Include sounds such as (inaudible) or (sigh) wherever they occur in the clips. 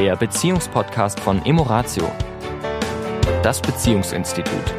der Beziehungspodcast von Emoratio, das Beziehungsinstitut.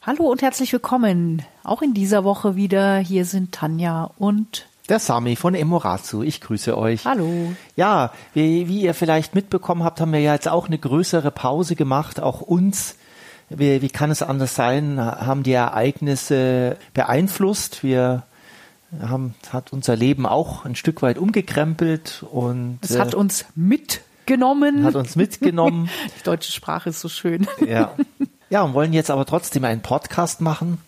Hallo und herzlich willkommen. Auch in dieser Woche wieder. Hier sind Tanja und der Sami von Emoratio. Ich grüße euch. Hallo. Ja, wie, wie, ihr vielleicht mitbekommen habt, haben wir ja jetzt auch eine größere Pause gemacht. Auch uns, wie, wie kann es anders sein, haben die Ereignisse beeinflusst. Wir haben, hat unser Leben auch ein Stück weit umgekrempelt und es hat äh, uns mitgenommen. Hat uns mitgenommen. (laughs) Die deutsche Sprache ist so schön. Ja. Ja, und wollen jetzt aber trotzdem einen Podcast machen.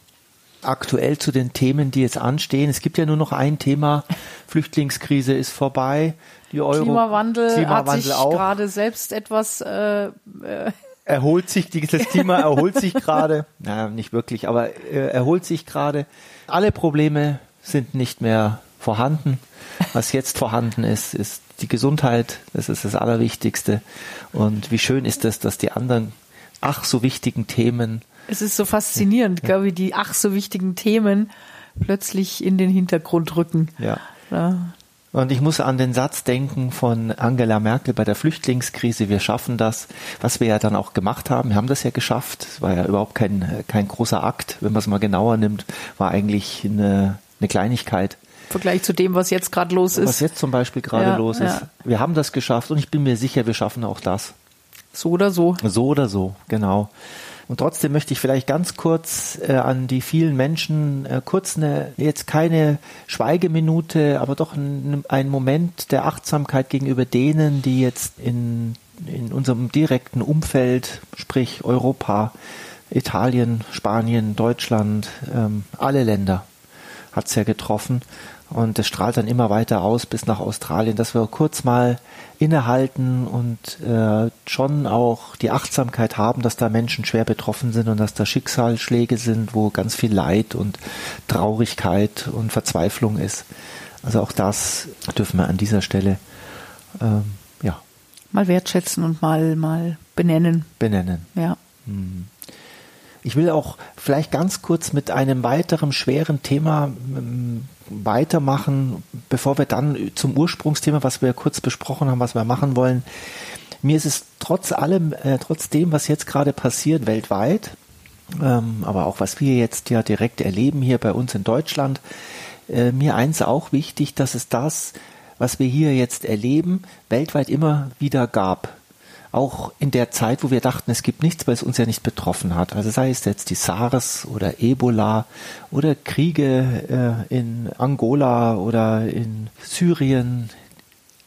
Aktuell zu den Themen, die jetzt anstehen. Es gibt ja nur noch ein Thema. Flüchtlingskrise ist vorbei. Die Euro, Klimawandel, Klimawandel hat sich auch. gerade selbst etwas äh, äh erholt sich, dieses Klima (laughs) erholt sich gerade. Naja, nicht wirklich, aber äh, erholt sich gerade. Alle Probleme sind nicht mehr vorhanden. Was jetzt vorhanden ist, ist die Gesundheit. Das ist das Allerwichtigste. Und wie schön ist es, dass die anderen ach so wichtigen Themen. Es ist so faszinierend, ja. glaube ich, die ach so wichtigen Themen plötzlich in den Hintergrund rücken. Ja. ja. Und ich muss an den Satz denken von Angela Merkel bei der Flüchtlingskrise, wir schaffen das, was wir ja dann auch gemacht haben. Wir haben das ja geschafft. Es war ja überhaupt kein, kein großer Akt, wenn man es mal genauer nimmt, war eigentlich eine eine Kleinigkeit. Im Vergleich zu dem, was jetzt gerade los ist. Was jetzt zum Beispiel gerade ja, los ist. Ja. Wir haben das geschafft und ich bin mir sicher, wir schaffen auch das. So oder so. So oder so, genau. Und trotzdem möchte ich vielleicht ganz kurz äh, an die vielen Menschen äh, kurz eine, jetzt keine Schweigeminute, aber doch ein, ein Moment der Achtsamkeit gegenüber denen, die jetzt in, in unserem direkten Umfeld, sprich Europa, Italien, Spanien, Deutschland, ähm, alle Länder, hat es ja getroffen. Und es strahlt dann immer weiter aus bis nach Australien, dass wir kurz mal innehalten und äh, schon auch die Achtsamkeit haben, dass da Menschen schwer betroffen sind und dass da Schicksalsschläge sind, wo ganz viel Leid und Traurigkeit und Verzweiflung ist. Also auch das dürfen wir an dieser Stelle ähm, ja mal wertschätzen und mal mal benennen. Benennen. Ja. Hm. Ich will auch vielleicht ganz kurz mit einem weiteren schweren Thema ähm, weitermachen, bevor wir dann zum Ursprungsthema, was wir kurz besprochen haben, was wir machen wollen. Mir ist es trotz allem, äh, trotz dem, was jetzt gerade passiert weltweit, ähm, aber auch was wir jetzt ja direkt erleben hier bei uns in Deutschland, äh, mir eins auch wichtig, dass es das, was wir hier jetzt erleben, weltweit immer wieder gab auch in der Zeit, wo wir dachten, es gibt nichts, weil es uns ja nicht betroffen hat. Also sei es jetzt die SARS oder Ebola oder Kriege äh, in Angola oder in Syrien.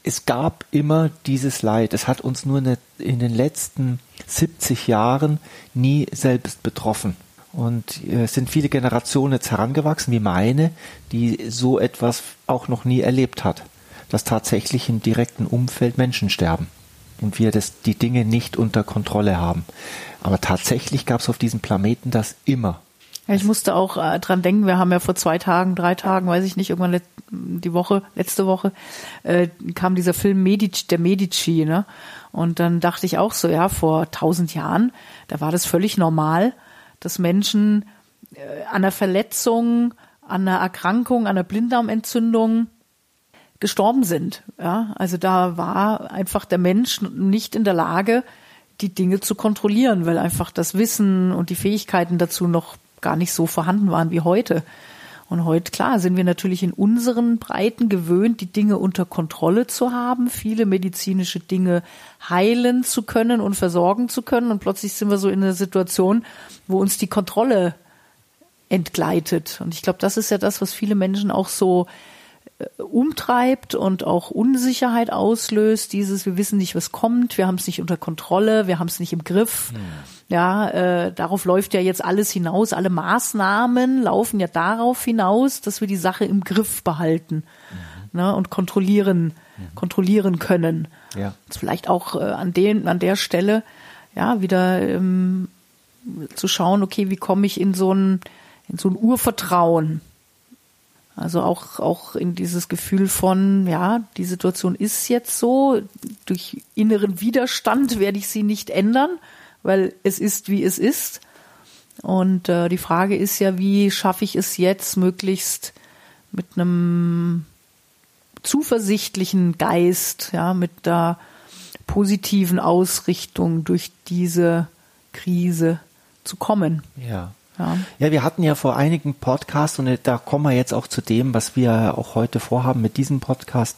Es gab immer dieses Leid. Es hat uns nur in den letzten 70 Jahren nie selbst betroffen. Und äh, es sind viele Generationen jetzt herangewachsen, wie meine, die so etwas auch noch nie erlebt hat, dass tatsächlich im direkten Umfeld Menschen sterben und wir das, die Dinge nicht unter Kontrolle haben. Aber tatsächlich gab es auf diesem Planeten das immer. Ich musste auch äh, dran denken, wir haben ja vor zwei Tagen, drei Tagen, weiß ich nicht, irgendwann die Woche, letzte Woche, äh, kam dieser Film Medici, der Medici, ne? Und dann dachte ich auch so, ja, vor tausend Jahren, da war das völlig normal, dass Menschen äh, an einer Verletzung, an einer Erkrankung, an einer Blinddarmentzündung gestorben sind. Ja, also da war einfach der Mensch nicht in der Lage, die Dinge zu kontrollieren, weil einfach das Wissen und die Fähigkeiten dazu noch gar nicht so vorhanden waren wie heute. Und heute, klar, sind wir natürlich in unseren Breiten gewöhnt, die Dinge unter Kontrolle zu haben, viele medizinische Dinge heilen zu können und versorgen zu können. Und plötzlich sind wir so in einer Situation, wo uns die Kontrolle entgleitet. Und ich glaube, das ist ja das, was viele Menschen auch so umtreibt und auch Unsicherheit auslöst. Dieses, wir wissen nicht, was kommt, wir haben es nicht unter Kontrolle, wir haben es nicht im Griff. Hm. Ja, äh, darauf läuft ja jetzt alles hinaus. Alle Maßnahmen laufen ja darauf hinaus, dass wir die Sache im Griff behalten mhm. ne, und kontrollieren, mhm. kontrollieren können. Ja. vielleicht auch äh, an den, an der Stelle ja wieder ähm, zu schauen, okay, wie komme ich in so ein in so ein Urvertrauen also auch, auch in dieses Gefühl von, ja, die Situation ist jetzt so, durch inneren Widerstand werde ich sie nicht ändern, weil es ist, wie es ist. Und äh, die Frage ist ja, wie schaffe ich es jetzt möglichst mit einem zuversichtlichen Geist, ja, mit der positiven Ausrichtung durch diese Krise zu kommen. Ja. Ja. ja, wir hatten ja vor einigen Podcasts und da kommen wir jetzt auch zu dem, was wir auch heute vorhaben mit diesem Podcast.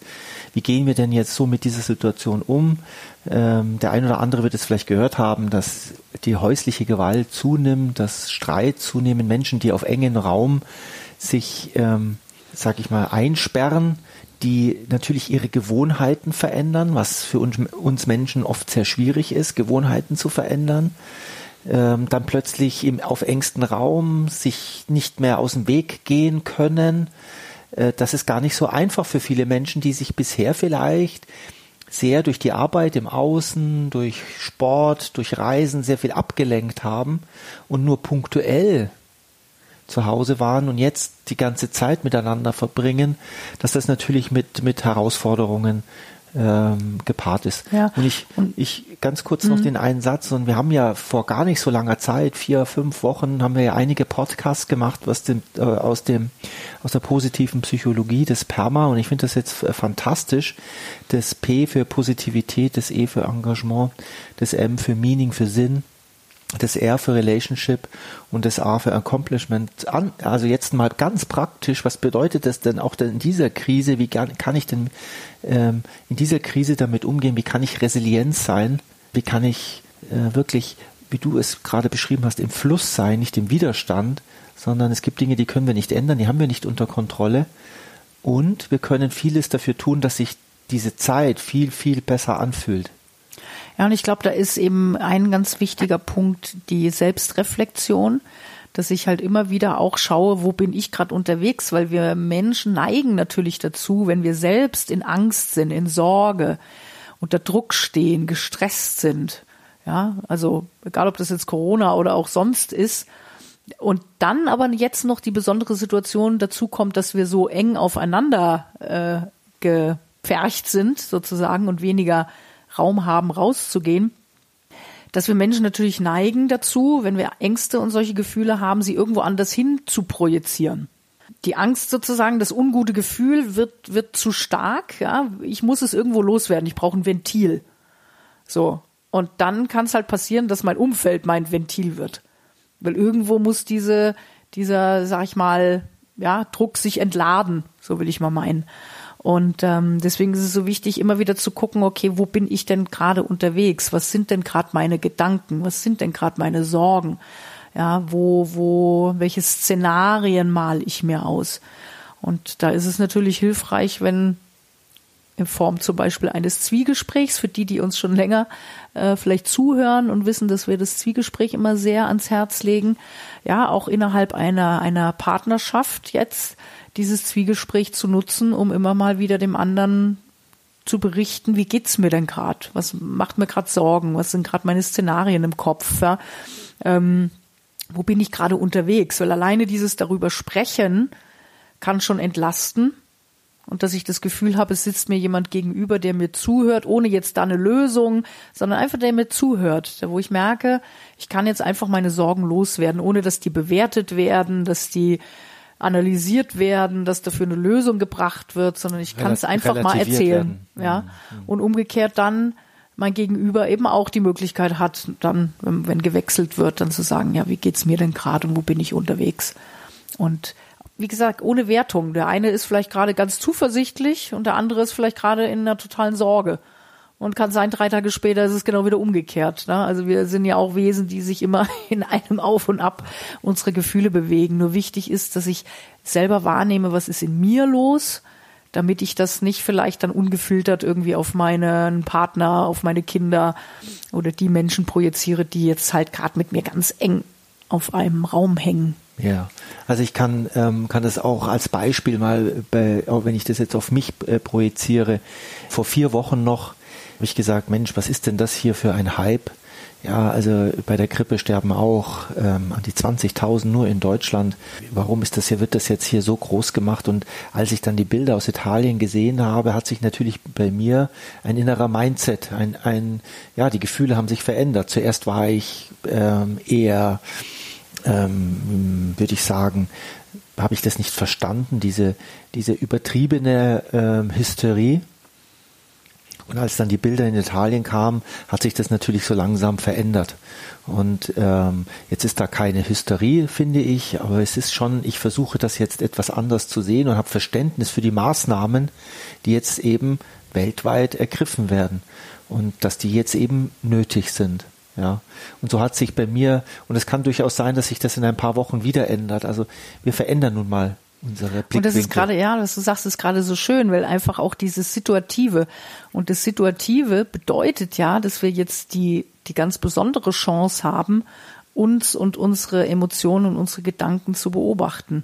Wie gehen wir denn jetzt so mit dieser Situation um? Ähm, der ein oder andere wird es vielleicht gehört haben, dass die häusliche Gewalt zunimmt, dass Streit zunehmen, Menschen, die auf engen Raum sich, ähm, sag ich mal, einsperren, die natürlich ihre Gewohnheiten verändern, was für uns, uns Menschen oft sehr schwierig ist, Gewohnheiten zu verändern ähm, dann plötzlich im, auf engstem Raum sich nicht mehr aus dem Weg gehen können. Äh, das ist gar nicht so einfach für viele Menschen, die sich bisher vielleicht sehr durch die Arbeit im Außen, durch Sport, durch Reisen sehr viel abgelenkt haben und nur punktuell zu Hause waren und jetzt die ganze Zeit miteinander verbringen, dass das natürlich mit, mit Herausforderungen ähm, gepaart ist. Ja. Und ich, und, ich ganz kurz noch mhm. den einen Satz, und wir haben ja vor gar nicht so langer Zeit, vier, fünf Wochen, haben wir ja einige Podcasts gemacht, was dem, äh, aus dem, aus der positiven Psychologie des PERMA, und ich finde das jetzt äh, fantastisch, das P für Positivität, das E für Engagement, das M für Meaning, für Sinn, das R für Relationship und das A für Accomplishment an. Also jetzt mal ganz praktisch, was bedeutet das denn auch denn in dieser Krise? Wie kann ich denn ähm, in dieser Krise damit umgehen? Wie kann ich resilient sein? Wie kann ich äh, wirklich, wie du es gerade beschrieben hast, im Fluss sein, nicht im Widerstand, sondern es gibt Dinge, die können wir nicht ändern, die haben wir nicht unter Kontrolle. Und wir können vieles dafür tun, dass sich diese Zeit viel, viel besser anfühlt. Ja, und ich glaube, da ist eben ein ganz wichtiger Punkt die Selbstreflexion, dass ich halt immer wieder auch schaue, wo bin ich gerade unterwegs, weil wir Menschen neigen natürlich dazu, wenn wir selbst in Angst sind, in Sorge, unter Druck stehen, gestresst sind. Ja, also egal ob das jetzt Corona oder auch sonst ist, und dann aber jetzt noch die besondere Situation dazu kommt, dass wir so eng aufeinander äh, gepfercht sind sozusagen und weniger Raum haben, rauszugehen, dass wir Menschen natürlich neigen dazu, wenn wir Ängste und solche Gefühle haben, sie irgendwo anders hin zu projizieren. Die Angst sozusagen, das ungute Gefühl wird, wird zu stark, ja. Ich muss es irgendwo loswerden. Ich brauche ein Ventil. So. Und dann kann es halt passieren, dass mein Umfeld mein Ventil wird. Weil irgendwo muss diese, dieser, sag ich mal, ja, Druck sich entladen. So will ich mal meinen. Und ähm, deswegen ist es so wichtig, immer wieder zu gucken, okay, wo bin ich denn gerade unterwegs? Was sind denn gerade meine Gedanken? Was sind denn gerade meine Sorgen? Ja, wo, wo, welche Szenarien mal ich mir aus? Und da ist es natürlich hilfreich, wenn in Form zum Beispiel eines Zwiegesprächs, für die, die uns schon länger äh, vielleicht zuhören und wissen, dass wir das Zwiegespräch immer sehr ans Herz legen, ja, auch innerhalb einer, einer Partnerschaft jetzt dieses Zwiegespräch zu nutzen, um immer mal wieder dem anderen zu berichten, wie geht's mir denn gerade? Was macht mir gerade Sorgen? Was sind gerade meine Szenarien im Kopf? Ja? Ähm, wo bin ich gerade unterwegs? Weil alleine dieses darüber sprechen kann schon entlasten und dass ich das Gefühl habe, es sitzt mir jemand gegenüber, der mir zuhört, ohne jetzt da eine Lösung, sondern einfach der mir zuhört, wo ich merke, ich kann jetzt einfach meine Sorgen loswerden, ohne dass die bewertet werden, dass die analysiert werden, dass dafür eine Lösung gebracht wird, sondern ich kann es einfach mal erzählen. Werden. Ja. Mhm. Und umgekehrt dann mein Gegenüber eben auch die Möglichkeit hat, dann, wenn, wenn gewechselt wird, dann zu sagen, ja, wie geht's mir denn gerade und wo bin ich unterwegs? Und wie gesagt, ohne Wertung. Der eine ist vielleicht gerade ganz zuversichtlich und der andere ist vielleicht gerade in einer totalen Sorge. Und kann sein, drei Tage später ist es genau wieder umgekehrt. Ne? Also wir sind ja auch Wesen, die sich immer (laughs) in einem Auf und Ab unsere Gefühle bewegen. Nur wichtig ist, dass ich selber wahrnehme, was ist in mir los, damit ich das nicht vielleicht dann ungefiltert irgendwie auf meinen Partner, auf meine Kinder oder die Menschen projiziere, die jetzt halt gerade mit mir ganz eng auf einem Raum hängen. Ja, also ich kann, ähm, kann das auch als Beispiel mal, bei, auch wenn ich das jetzt auf mich äh, projiziere, vor vier Wochen noch habe ich gesagt, Mensch, was ist denn das hier für ein Hype? Ja, also bei der Grippe sterben auch ähm, an die 20.000 nur in Deutschland. Warum ist das hier, wird das jetzt hier so groß gemacht? Und als ich dann die Bilder aus Italien gesehen habe, hat sich natürlich bei mir ein innerer Mindset, ein, ein ja, die Gefühle haben sich verändert. Zuerst war ich ähm, eher ähm, würde ich sagen, habe ich das nicht verstanden, diese, diese übertriebene ähm, Hysterie. Und als dann die Bilder in Italien kamen, hat sich das natürlich so langsam verändert. Und ähm, jetzt ist da keine Hysterie, finde ich, aber es ist schon, ich versuche das jetzt etwas anders zu sehen und habe Verständnis für die Maßnahmen, die jetzt eben weltweit ergriffen werden und dass die jetzt eben nötig sind. Ja, und so hat sich bei mir, und es kann durchaus sein, dass sich das in ein paar Wochen wieder ändert. Also wir verändern nun mal unsere Blickwinkel. Und das ist gerade, ja, was du sagst, ist gerade so schön, weil einfach auch dieses Situative und das Situative bedeutet ja, dass wir jetzt die, die ganz besondere Chance haben, uns und unsere Emotionen und unsere Gedanken zu beobachten.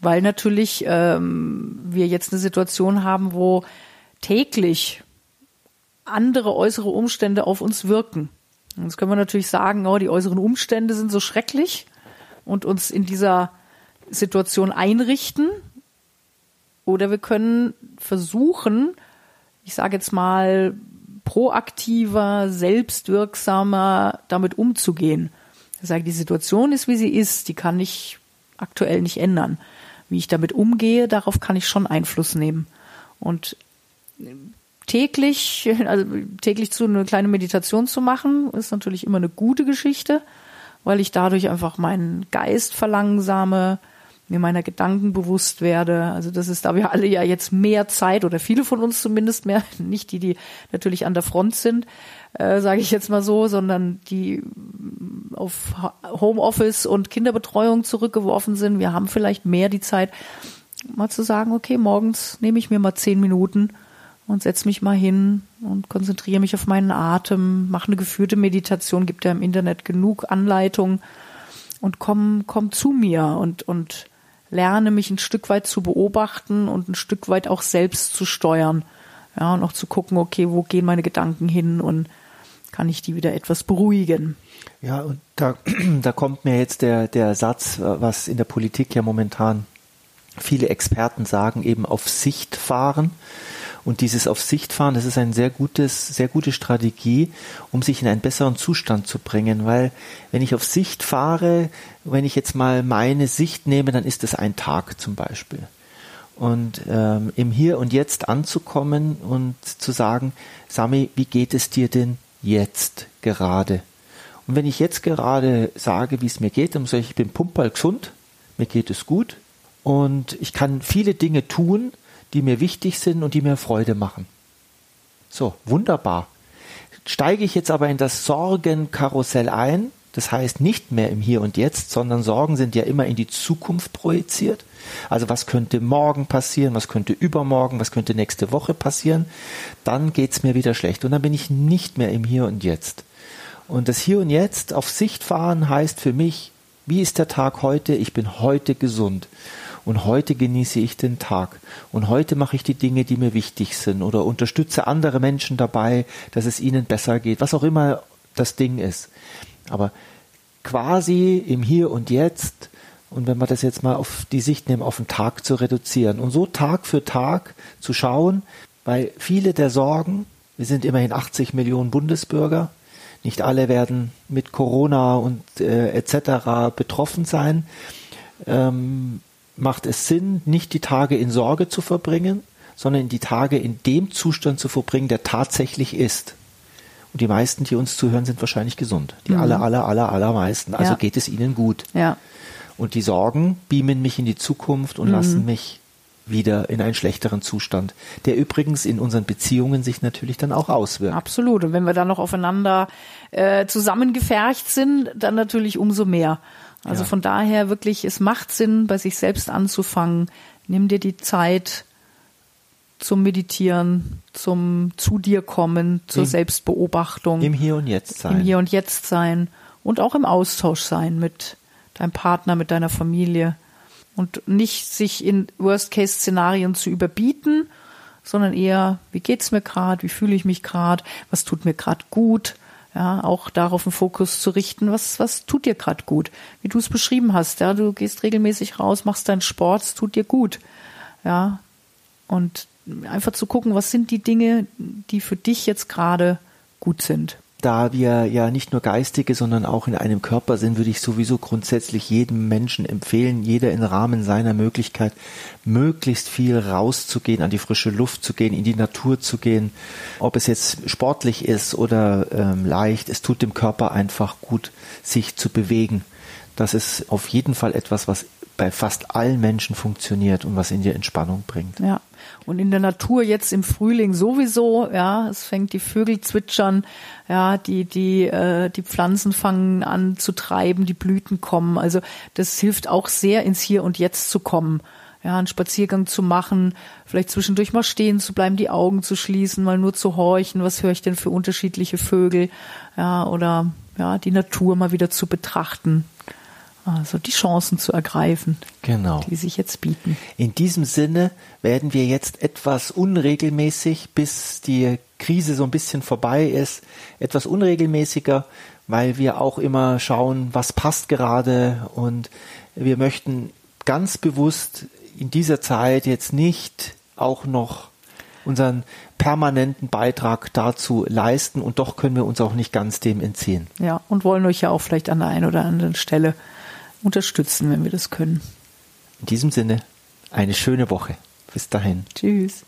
Weil natürlich ähm, wir jetzt eine Situation haben, wo täglich andere äußere Umstände auf uns wirken. Und jetzt können wir natürlich sagen, oh, die äußeren Umstände sind so schrecklich und uns in dieser Situation einrichten. Oder wir können versuchen, ich sage jetzt mal, proaktiver, selbstwirksamer damit umzugehen. Ich sage, die Situation ist, wie sie ist, die kann ich aktuell nicht ändern. Wie ich damit umgehe, darauf kann ich schon Einfluss nehmen. Und täglich, (laughs) also täglich zu eine kleine Meditation zu machen, ist natürlich immer eine gute Geschichte, weil ich dadurch einfach meinen Geist verlangsame, mir meiner Gedanken bewusst werde. Also das ist, da wir alle ja jetzt mehr Zeit oder viele von uns zumindest mehr, (laughs) nicht die, die natürlich an der Front sind, äh, sage ich jetzt mal so, sondern die auf Homeoffice und Kinderbetreuung zurückgeworfen sind. Wir haben vielleicht mehr die Zeit, mal zu sagen, okay, morgens nehme ich mir mal zehn Minuten und setze mich mal hin und konzentriere mich auf meinen Atem, mache eine geführte Meditation, gibt ja im Internet genug Anleitungen und komm, komm zu mir und, und lerne mich ein Stück weit zu beobachten und ein Stück weit auch selbst zu steuern. Ja, und auch zu gucken, okay, wo gehen meine Gedanken hin und kann ich die wieder etwas beruhigen. Ja, und da, (clears throat) da kommt mir jetzt der, der Satz, was in der Politik ja momentan viele Experten sagen, eben auf Sicht fahren. Und dieses auf Sicht fahren, das ist ein sehr gutes, sehr gute Strategie, um sich in einen besseren Zustand zu bringen. Weil wenn ich auf Sicht fahre, wenn ich jetzt mal meine Sicht nehme, dann ist es ein Tag zum Beispiel. Und ähm, im Hier und Jetzt anzukommen und zu sagen, Sami, wie geht es dir denn jetzt gerade? Und wenn ich jetzt gerade sage, wie es mir geht, dann sage ich, ich bin pumperl gesund, mir geht es gut und ich kann viele Dinge tun, die mir wichtig sind und die mir Freude machen. So, wunderbar. Steige ich jetzt aber in das Sorgenkarussell ein, das heißt nicht mehr im Hier und Jetzt, sondern Sorgen sind ja immer in die Zukunft projiziert. Also was könnte morgen passieren, was könnte übermorgen, was könnte nächste Woche passieren, dann geht's mir wieder schlecht und dann bin ich nicht mehr im Hier und Jetzt. Und das Hier und Jetzt auf Sicht fahren heißt für mich, wie ist der Tag heute? Ich bin heute gesund und heute genieße ich den Tag und heute mache ich die Dinge, die mir wichtig sind oder unterstütze andere Menschen dabei, dass es ihnen besser geht, was auch immer das Ding ist. Aber quasi im Hier und Jetzt und wenn wir das jetzt mal auf die Sicht nehmen, auf den Tag zu reduzieren und so Tag für Tag zu schauen, weil viele der Sorgen, wir sind immerhin 80 Millionen Bundesbürger, nicht alle werden mit Corona und äh, etc. betroffen sein. Ähm, macht es Sinn, nicht die Tage in Sorge zu verbringen, sondern die Tage in dem Zustand zu verbringen, der tatsächlich ist. Und die meisten, die uns zuhören, sind wahrscheinlich gesund. Die mhm. aller, aller, aller, allermeisten. Also ja. geht es ihnen gut. Ja. Und die Sorgen beamen mich in die Zukunft und mhm. lassen mich wieder in einen schlechteren Zustand, der übrigens in unseren Beziehungen sich natürlich dann auch auswirkt. Absolut. Und wenn wir dann noch aufeinander äh, zusammengefercht sind, dann natürlich umso mehr. Also ja. von daher wirklich, es macht Sinn, bei sich selbst anzufangen. Nimm dir die Zeit zum Meditieren, zum zu dir kommen, zur Im, Selbstbeobachtung. Im Hier und Jetzt sein. Im Hier und Jetzt sein und auch im Austausch sein mit deinem Partner, mit deiner Familie. Und nicht sich in Worst-Case-Szenarien zu überbieten, sondern eher, wie geht's mir gerade, wie fühle ich mich gerade, was tut mir gerade gut, ja, auch darauf einen Fokus zu richten, was, was tut dir gerade gut, wie du es beschrieben hast, ja, du gehst regelmäßig raus, machst deinen Sport, es tut dir gut, ja, und einfach zu gucken, was sind die Dinge, die für dich jetzt gerade gut sind. Da wir ja nicht nur geistige, sondern auch in einem Körper sind, würde ich sowieso grundsätzlich jedem Menschen empfehlen, jeder im Rahmen seiner Möglichkeit, möglichst viel rauszugehen, an die frische Luft zu gehen, in die Natur zu gehen. Ob es jetzt sportlich ist oder ähm, leicht, es tut dem Körper einfach gut, sich zu bewegen. Das ist auf jeden Fall etwas, was bei fast allen Menschen funktioniert und was in die Entspannung bringt. Ja. Und in der Natur jetzt im Frühling sowieso, ja, es fängt die Vögel zwitschern, ja, die, die, äh, die Pflanzen fangen an zu treiben, die Blüten kommen. Also das hilft auch sehr ins Hier und Jetzt zu kommen. Ja, einen Spaziergang zu machen, vielleicht zwischendurch mal stehen zu bleiben, die Augen zu schließen, mal nur zu horchen, was höre ich denn für unterschiedliche Vögel, ja, oder ja, die Natur mal wieder zu betrachten. Also die Chancen zu ergreifen, genau. die sich jetzt bieten. In diesem Sinne werden wir jetzt etwas unregelmäßig, bis die Krise so ein bisschen vorbei ist, etwas unregelmäßiger, weil wir auch immer schauen, was passt gerade und wir möchten ganz bewusst in dieser Zeit jetzt nicht auch noch unseren permanenten Beitrag dazu leisten und doch können wir uns auch nicht ganz dem entziehen. Ja, und wollen euch ja auch vielleicht an der einen oder anderen Stelle unterstützen, wenn wir das können. In diesem Sinne, eine schöne Woche. Bis dahin. Tschüss.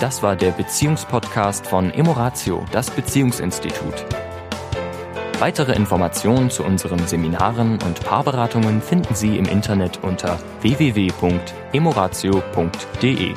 Das war der Beziehungspodcast von Emoratio, das Beziehungsinstitut. Weitere Informationen zu unseren Seminaren und Paarberatungen finden Sie im Internet unter www.emoratio.de.